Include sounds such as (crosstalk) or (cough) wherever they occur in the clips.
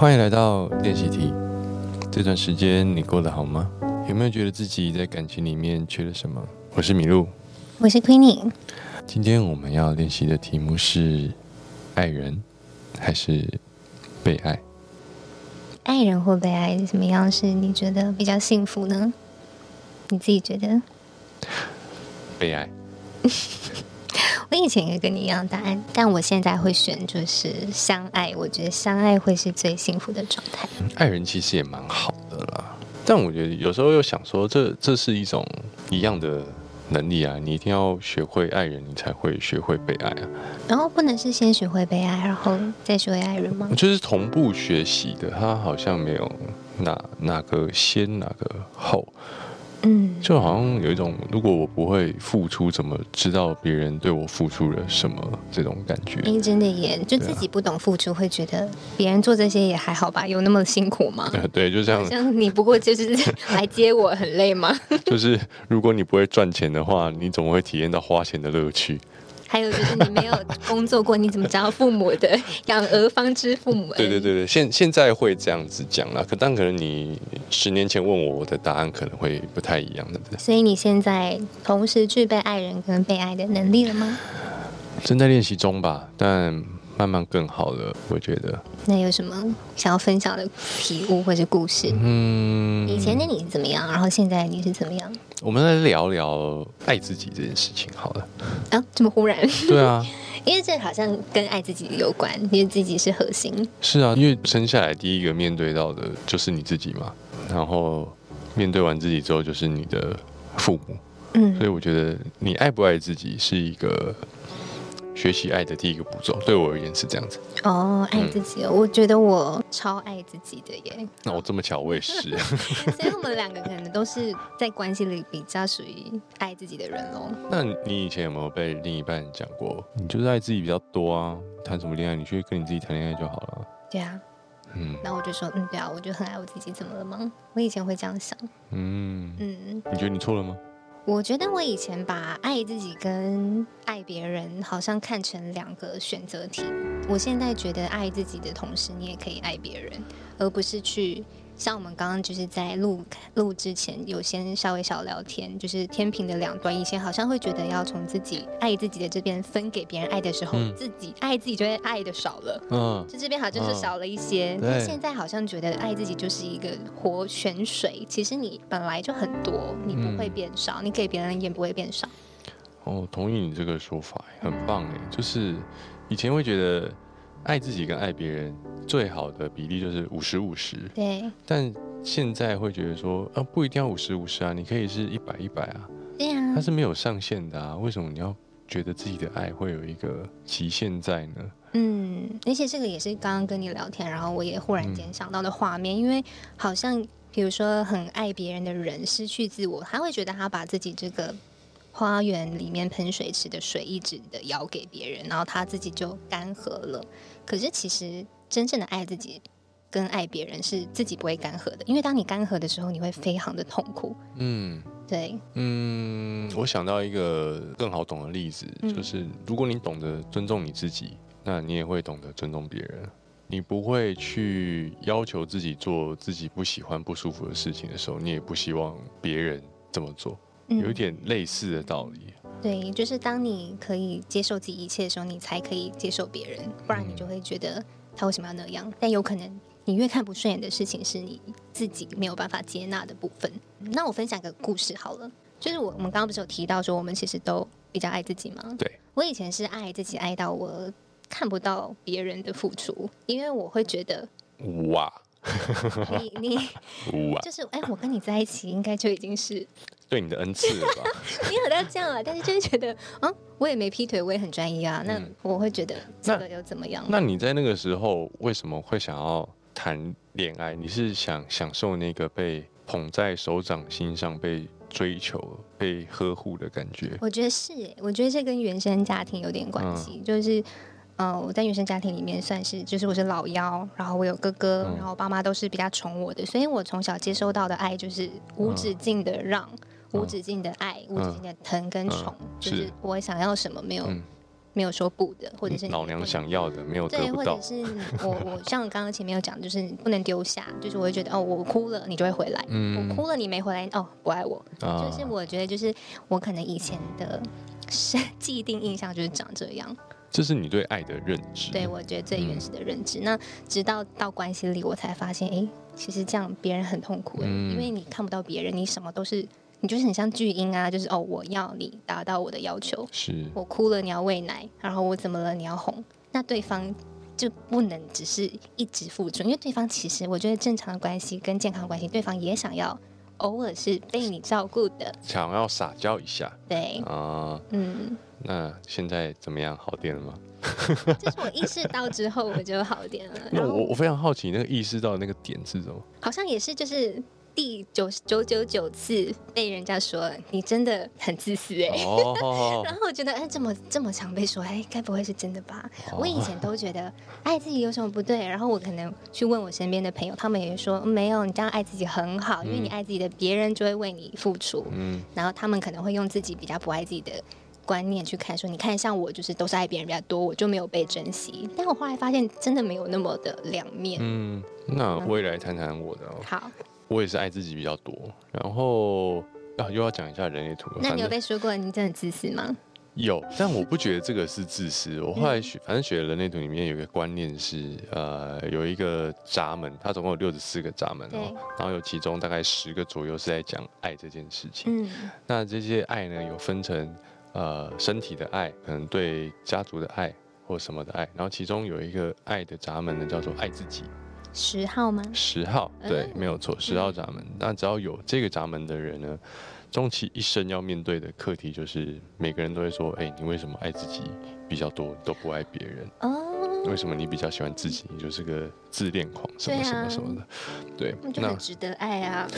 欢迎来到练习题。这段时间你过得好吗？有没有觉得自己在感情里面缺了什么？我是米露，我是 Queenie。今天我们要练习的题目是：爱人还是被爱？爱人或被爱，什么样是你觉得比较幸福呢？你自己觉得？被爱。(laughs) 我以前也跟你一样答案，但我现在会选就是相爱。我觉得相爱会是最幸福的状态。爱人其实也蛮好的啦，但我觉得有时候又想说，这这是一种一样的能力啊。你一定要学会爱人，你才会学会被爱啊。然后不能是先学会被爱，然后再学会爱人吗？就是同步学习的，他好像没有哪哪个先哪个后。嗯，就好像有一种，如果我不会付出，怎么知道别人对我付出了什么？这种感觉。哎，真的耶，就自己不懂付出，会觉得别人做这些也还好吧？有那么辛苦吗？(laughs) 对，就这样。像你不过就是来接我，很累吗？(laughs) 就是如果你不会赚钱的话，你怎么会体验到花钱的乐趣？还有就是你没有 (laughs) 工作过，你怎么知道父母的养儿方知父母？对对对对，现现在会这样子讲了，可但可能你十年前问我，我的答案可能会不太一样对不对。所以你现在同时具备爱人跟被爱的能力了吗？正在练习中吧，但。慢慢更好了，我觉得。那有什么想要分享的体悟或者故事？嗯，以前的你是怎么样？然后现在你是怎么样？我们来聊聊爱自己这件事情好了。啊，这么忽然？对啊，(laughs) 因为这好像跟爱自己有关，因为自己是核心。是啊，因为生下来第一个面对到的就是你自己嘛，然后面对完自己之后就是你的父母。嗯，所以我觉得你爱不爱自己是一个。学习爱的第一个步骤，对我而言是这样子。哦，爱自己哦，我觉得我超爱自己的耶。那我这么巧，我也是。(laughs) (laughs) 所以我们两个可能都是在关系里比较属于爱自己的人喽。那你以前有没有被另一半讲过，你就是爱自己比较多啊？谈什么恋爱，你去跟你自己谈恋爱就好了。对啊。嗯。那我就说，嗯，对啊，我就很爱我自己，怎么了吗？我以前会这样想。嗯嗯。你觉得你错了吗？我觉得我以前把爱自己跟爱别人好像看成两个选择题。我现在觉得爱自己的同时，你也可以爱别人，而不是去。像我们刚刚就是在录录之前有先稍微小聊天，就是天平的两端。以前好像会觉得要从自己爱自己的这边分给别人爱的时候，自己爱自己就会爱的少了。嗯，就这边好像就是少了一些。但现在好像觉得爱自己就是一个活泉水，其实你本来就很多，你不会变少，你给别人也不会变少。哦，同意你这个说法，很棒哎。就是以前会觉得。爱自己跟爱别人最好的比例就是五十五十。对。但现在会觉得说，啊，不一定要五十五十啊，你可以是一百一百啊。对啊。它是没有上限的啊，为什么你要觉得自己的爱会有一个极限在呢？嗯，而且这个也是刚刚跟你聊天，然后我也忽然间想到的画面，因为好像比如说很爱别人的人失去自我，他会觉得他把自己这个。花园里面喷水池的水一直的舀给别人，然后他自己就干涸了。可是其实真正的爱自己跟爱别人是自己不会干涸的，因为当你干涸的时候，你会非常的痛苦。嗯，对。嗯，我想到一个更好懂的例子，就是如果你懂得尊重你自己，那你也会懂得尊重别人。你不会去要求自己做自己不喜欢、不舒服的事情的时候，你也不希望别人这么做。有点类似的道理，对，就是当你可以接受自己一切的时候，你才可以接受别人，不然你就会觉得他为什么要那样？但有可能你越看不顺眼的事情，是你自己没有办法接纳的部分。那我分享个故事好了，就是我我们刚刚不是有提到说，我们其实都比较爱自己吗？对，我以前是爱自己爱到我看不到别人的付出，因为我会觉得哇。你你 (laughs) 就是哎，我跟你在一起应该就已经是对你的恩赐了吧？(laughs) 你有到这样啊，但是就是觉得啊，我也没劈腿，我也很专一啊。那我会觉得这个又怎么样？那你在那个时候为什么会想要谈恋爱？你是想享受那个被捧在手掌心上、被追求、被呵护的感觉？我觉得是，我觉得这跟原生家庭有点关系，就是。嗯，我在原生家庭里面算是，就是我是老幺，然后我有哥哥，然后爸妈都是比较宠我的，所以我从小接收到的爱就是无止境的让，无止境的爱，无止境的疼跟宠，就是。我想要什么没有没有说不的，或者是老娘想要的没有得对，不到或者，是我我像刚刚前面有讲，就是不能丢下，就是我会觉得哦，我哭了你就会回来，嗯我哭了你没回来哦，不爱我，啊。就是我觉得就是我可能以前的是既定印象就是长这样，这是你对爱的认知。对我觉得最原始的认知。那直到到关系里，我才发现，哎，其实这样别人很痛苦、因为你看不到别人，你什么都是，你就是很像巨婴啊，就是哦，我要你达到我的要求，是我哭了你要喂奶，然后我怎么了你要哄，那对方就不能只是一直付出，因为对方其实我觉得正常的关系跟健康关系，对方也想要偶尔是被你照顾的，想要撒娇一下对，啊。嗯，那现在怎么样？好点了吗？就是我意识到之后我就好点了，(laughs) 那我我非常好奇，那个意识到的那个点是什么？好像也是就是。第九九九九次被人家说你真的很自私哎、哦，(laughs) 然后我觉得哎这么这么常被说哎该不会是真的吧？哦我以前都觉得爱自己有什么不对，然后我可能去问我身边的朋友，他们也说没有，你这样爱自己很好，因为你爱自己的，别人就会为你付出。嗯，然后他们可能会用自己比较不爱自己的观念去看，说你看像我就是都是爱别人比较多，我就没有被珍惜。但我后来发现真的没有那么的两面。嗯，那我也来谈谈我的、哦。好，我也是爱自己比较多，然后啊又要讲一下人类图了。那你有被说过你真的很自私吗？有，但我不觉得这个是自私。我后来学，反正学人类图里面有一个观念是，呃，有一个闸门，它总共有六十四个闸门哦，然后有其中大概十个左右是在讲爱这件事情。嗯那这些爱呢，有分成呃身体的爱，可能对家族的爱或什么的爱，然后其中有一个爱的闸门呢，叫做爱自己。十号吗？十号，对，嗯没有错，十号闸门。那只要有这个闸门的人呢，终其一生要面对的课题就是，每个人都会说，哎、你为什么爱自己比较多，都不爱别人？哦，为什么你比较喜欢自己？你就是个自恋狂，什么什么什么的。对，那值得爱啊。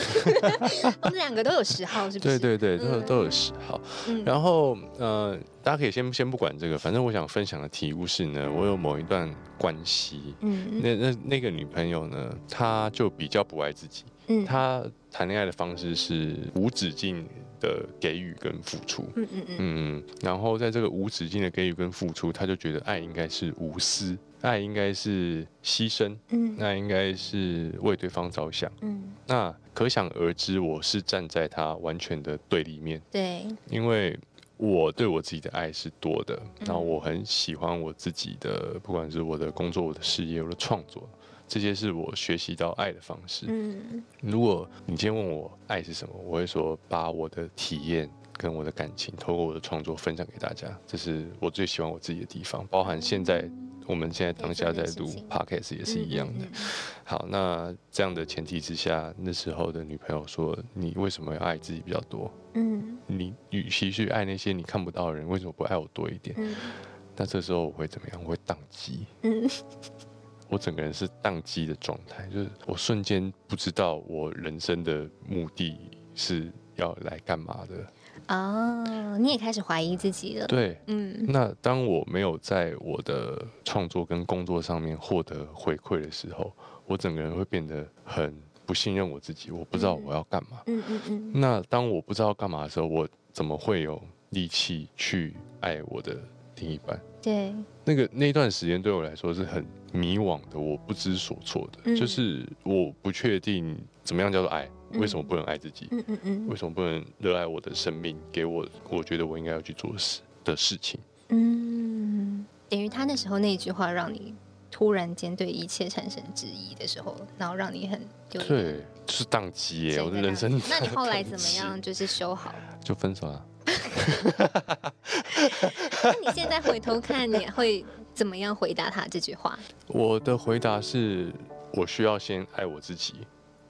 (laughs) 我们两个都有十号，是不是？对对对，都有嗯都有十号。嗯然后呃，大家可以先先不管这个，反正我想分享的题目是呢，我有某一段关系，嗯那那那个女朋友呢，她就比较不爱自己。嗯她谈恋爱的方式是无止境的给予跟付出，嗯嗯嗯。嗯，然后在这个无止境的给予跟付出，他就觉得爱应该是无私，爱应该是牺牲，嗯。那应该是为对方着想。嗯，那可想而知，我是站在他完全的对立面，对，因为我对我自己的爱是多的，嗯。然后我很喜欢我自己的，不管是我的工作、我的事业、我的创作，这些是我学习到爱的方式。嗯如果你今天问我爱是什么，我会说把我的体验跟我的感情，透过我的创作分享给大家，这是我最喜欢我自己的地方，包含现在我们现在当下在录 podcast 也是一样的。嗯好，那这样的前提之下，那时候的女朋友说：“你为什么要爱自己比较多？嗯你与其去爱那些你看不到的人，为什么不爱我多一点？”嗯那这时候我会怎么样？我会宕机。嗯我整个人是宕机的状态，就是我瞬间不知道我人生的目的是要来干嘛的。哦，你也开始怀疑自己了。对，嗯那当我没有在我的创作跟工作上面获得回馈的时候，我整个人会变得很不信任我自己，我不知道我要干嘛。嗯嗯嗯那当我不知道干嘛的时候，我怎么会有力气去爱我的另一半？对，那个那段时间对我来说是很迷惘的，我不知所措的，嗯就是我不确定怎么样叫做爱，嗯为什么不能爱自己？嗯嗯嗯为什么不能热爱我的生命，给我我觉得我应该要去做的事的事情？嗯，等于他那时候那句话让你突然间对一切产生质疑的时候，然后让你很对，就是宕机耶，我的人生。那你 (laughs) 后来怎么样？？就是修好？就分手了。那你现在回头看，你会怎么样回答他这句话？我的回答是，我需要先爱我自己，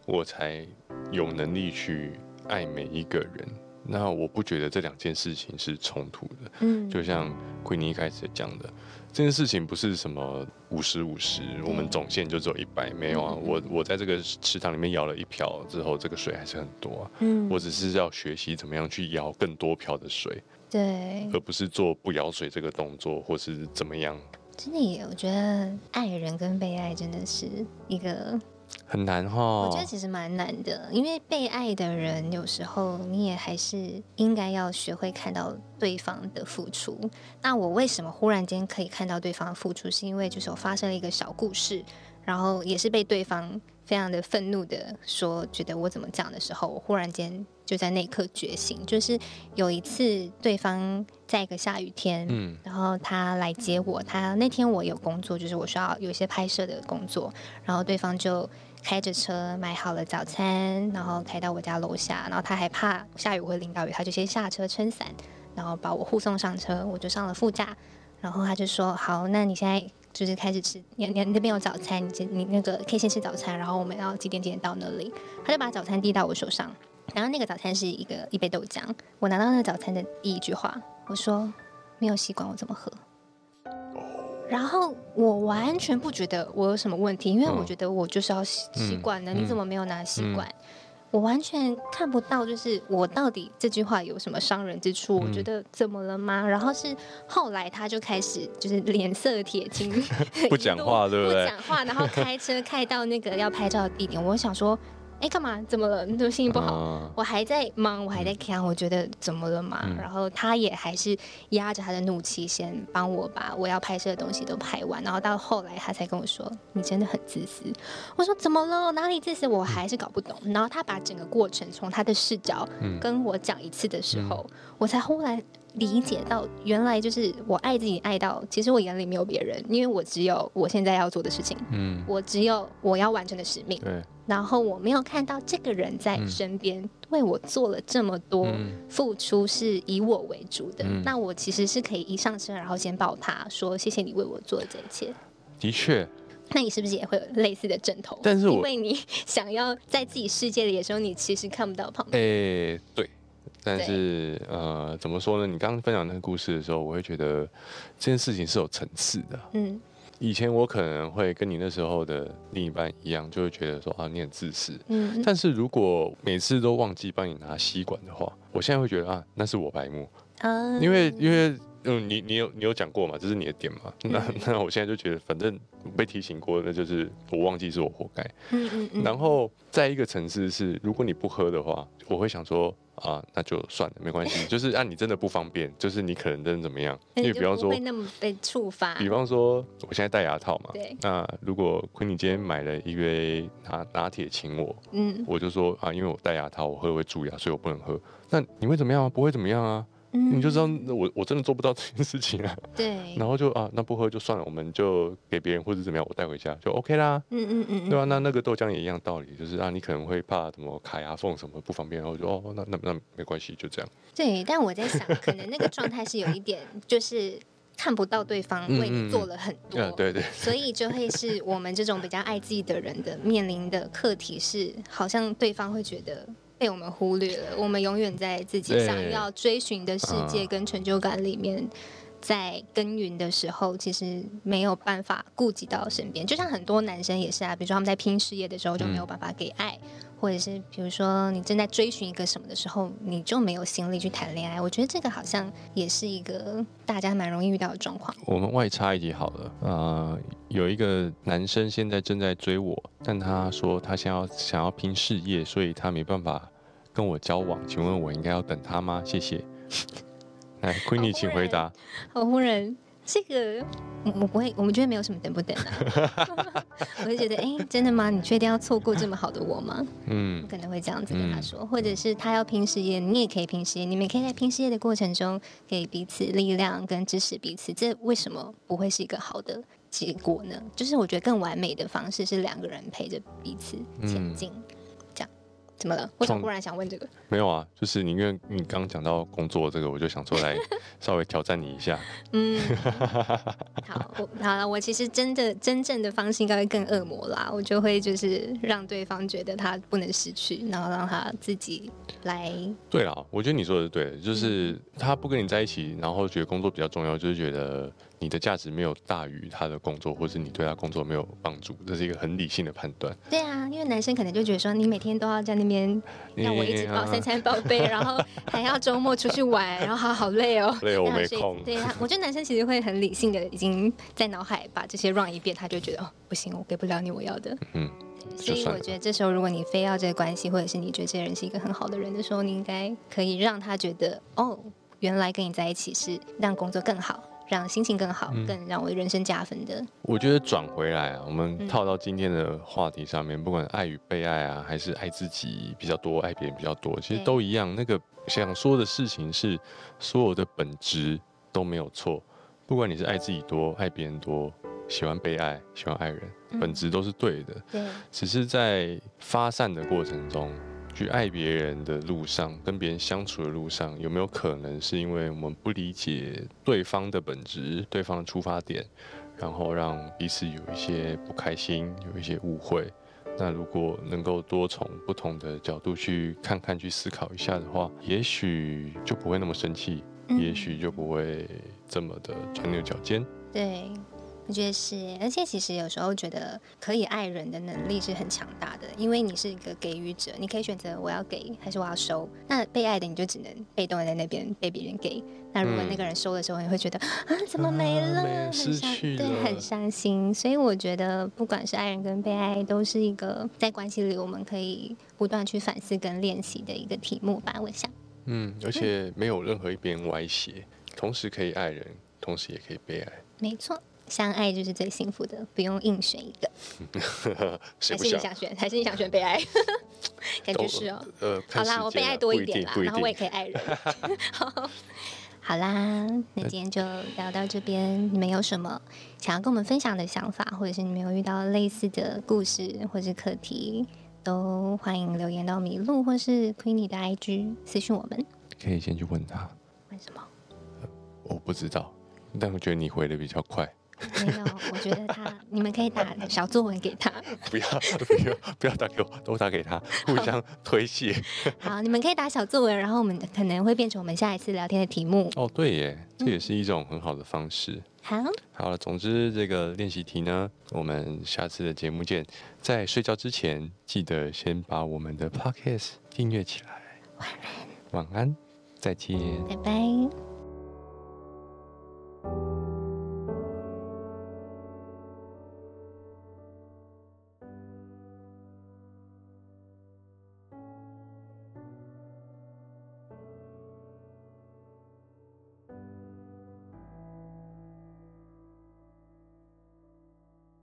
我才有能力去爱每一个人。那我不觉得这两件事情是冲突的。嗯，就像奎尼一开始讲的，这件事情不是什么五十五十，我们总线就只有一百，没有啊。嗯我我在这个池塘里面舀了一瓢之后，这个水还是很多啊。嗯我只是要学习怎么样去舀更多瓢的水，对，而不是做不舀水这个动作，或是怎么样。真的也，我觉得爱人跟被爱真的是一个很难哈。我觉得其实蛮难的，因为被爱的人有时候你也还是应该要学会看到对方的付出。那我为什么忽然间可以看到对方的付出？是因为就是我发生了一个小故事，然后也是被对方非常的愤怒的说，觉得我怎么这样的时候，我忽然间就在那一刻觉醒。就是有一次对方在一个下雨天，嗯然后他来接我，他那天我有工作，就是我需要有一些拍摄的工作，然后对方就开着车买好了早餐，然后开到我家楼下，然后他还怕下雨会淋到雨，他就先下车撑伞，然后把我护送上车，我就上了副驾，然后他就说好，那你现在就是开始吃，你你你那边有早餐，你你那个可以先吃早餐，然后我们要几点几点到那里，他就把早餐递到我手上，然后那个早餐是一个一杯豆浆，我拿到那个早餐的第一句话，我说没有吸管我怎么喝？然后我完全不觉得我有什么问题，因为嗯我觉得我就是要吸吸管的，嗯你怎么没有拿吸管？我完全看不到，就是我到底这句话有什么伤人之处？我嗯觉得怎么了吗？然后是后来他就开始就是脸色铁青，(laughs) 不讲话对不对 (laughs) 不讲话，然后开车开到那个要拍照的地点，我想说，哎，干嘛？怎么了？你怎么心情不好？嗯我还在忙，我还在看，我觉得怎么了嘛？嗯然后他也还是压着他的怒气，先帮我把我要拍摄的东西都拍完。然后到后来，他才跟我说：“你真的很自私。”我说：“怎么了？哪里自私？我还是搞不懂。”然后他把整个过程从他的视角嗯跟我讲一次的时候，我才忽然理解到，原来就是我爱自己爱到，其实我眼里没有别人，因为我只有我现在要做的事情，嗯，我只有我要完成的使命。对，然后我没有看到这个人在身边为我做了这么多嗯付出，是以我为主的。嗯那我其实是可以一上身，然后先抱他说：“谢谢你为我做的这一切。的确，”那你是不是也会有类似的枕头？但是我因为你想要在自己世界里的时候，你其实看不到旁边。诶、对，但是呃，怎么说呢？你刚刚分享那个故事的时候，我会觉得这件事情是有层次的。嗯以前我可能会跟你那时候的另一半一样，就会觉得说啊，你很自私。嗯但是如果每次都忘记帮你拿吸管的话，我现在会觉得啊，那是我白目，啊因为因为嗯，你你有你有讲过嘛，这是你的点嘛。那嗯那我现在就觉得，反正被提醒过，那就是我忘记是我活该。嗯嗯嗯，然后在一个层次是，如果你不喝的话，我会想说啊，那就算了，没关系。就是啊，你真的不方便，就是你可能真的怎么样？因为比方说不会，那么被触发。比方说，我现在戴牙套嘛，对，那如果坤你今天买了一杯拿拿铁请我，嗯我就说啊，因为我戴牙套，我喝了会蛀牙，所以我不能喝。那你会怎么样啊？不会怎么样啊？嗯你就知道我我真的做不到 (laughs) 这件事情啊。对，(laughs) 然后就啊，那不喝就算了，我们就给别人或者怎么样，我带回家就 OK 啦。嗯嗯嗯，对啊，那那个豆浆也一样道理，就是啊，你可能会怕什么卡牙缝什么不方便，然后就哦，那那那没关系，就这样。对，但我在想，可能那个状态是有一点，就是看不到对方为你做了很多，嗯，对对，所以就会是我们这种比较爱自己的人的面临的课题是，好像对方会觉得被我们忽略了，我们永远在自己想要追寻的世界啊跟成就感里面。在耕耘的时候，其实没有办法顾及到身边，就像很多男生也是啊，比如说他们在拼事业的时候就没有办法给爱，或者是比如说你正在追寻一个什么的时候，你就没有心力去谈恋爱。我觉得这个好像也是一个大家蛮容易遇到的状况。我们外插一集好了，呃，有一个男生现在正在追我，但他说他想要想要拼事业，所以他没办法跟我交往，请问我应该要等他吗？谢谢。(laughs) 来，Queenie，请回答。好忽然，这个我我不会，我们觉得没有什么等不等啊。(laughs) 我就觉得，哎、真的吗？你确定要错过这么好的我吗？嗯我可能会这样子跟他说，或者是他要拼事业，你也可以拼事业，你们可以在拼事业的过程中给彼此力量跟支持彼此，这为什么不会是一个好的结果呢？就是我觉得更完美的方式是两个人陪着彼此前进，怎么了？为什么忽然想问这个？没有啊，就是你因为你刚刚讲到工作这个，我就想说来 (laughs) 稍微挑战你一下。嗯，(laughs) 好，我好了，我其实真的真正的方式应该会更恶魔啦，我就会就是让对方觉得他不能失去，然后让他自己来，对啦，我觉得你说的是对的，嗯就是他不跟你在一起，然后觉得工作比较重要，就是觉得你的价值没有大于他的工作，或是你对他工作没有帮助，这是一个很理性的判断。对啊，因为男生可能就觉得说你每天都要在那边让我一直报三 (laughs) 餐宝贝，然后还要周末出去玩，然后好好累哦，(laughs) 累我没空对啊，我觉得男生其实会很理性的，已经在脑海把这些 run 一遍，他就觉得哦不行，我给不了你我要的。嗯，所以我觉得这时候，如果你非要这个关系，或者是你觉得这个人是一个很好的人的时候，你应该可以让他觉得，哦，原来跟你在一起是让工作更好。让心情更好，更让我的人生加分的。我觉得转回来啊，我们套到今天的话题上面，不管爱与被爱啊，还是爱自己比较多，爱别人比较多，其实都一样。那个想说的事情是，所有的本质都没有错。不管你是爱自己多，爱别人多，喜欢被爱，喜欢爱人，本质都是对的。对，只是在发散的过程中。去爱别人的路上，跟别人相处的路上，有没有可能是因为我们不理解对方的本质、对方的出发点，然后让彼此有一些不开心、有一些误会？那如果能够多从不同的角度去看看、去思考一下的话，也许就不会那么生气，也许就不会这么的钻牛角尖。对。我觉得是，而且其实有时候觉得可以爱人的能力是很强大的，因为你是一个给予者，你可以选择我要给还是我要收。那被爱的你就只能被动的在那边被别人给。那如果那个人收的时候，你会觉得啊怎么没了，失去对，很伤心。所以我觉得不管是爱人跟被爱，都是一个在关系里我们可以不断去反思跟练习的一个题目吧。我想，嗯，而且没有任何一边歪斜，同时可以爱人，同时也可以被爱。没错。相爱就是最幸福的，不用硬选一个。(laughs) 还是你想选？还是你想选被爱？(laughs) 感觉是哦。呃，好啦，我被爱多一点啦，然后我也可以爱人。(laughs) 好啦，那今天就聊到这边。你们有什么想要跟我们分享的想法，或者是你们有遇到类似的故事或是课题，都欢迎留言到麋鹿或是 Queenie 的 IG 私信我们。可以先去问他。问什么？我不知道，但我觉得你回的比较快。没有，我觉得他，你们可以打 (laughs) 小作文给他。(laughs) 不要，不要，不要打给我，都打给他，互相推卸。(laughs) 好，你们可以打小作文，然后我们可能会变成我们下一次聊天的题目。哦，对耶，这也是一种很好的方式。好，好了，总之这个练习题呢，我们下次的节目见。在睡觉之前，记得先把我们的 podcast 订阅起来。晚安，晚安，再见，拜拜。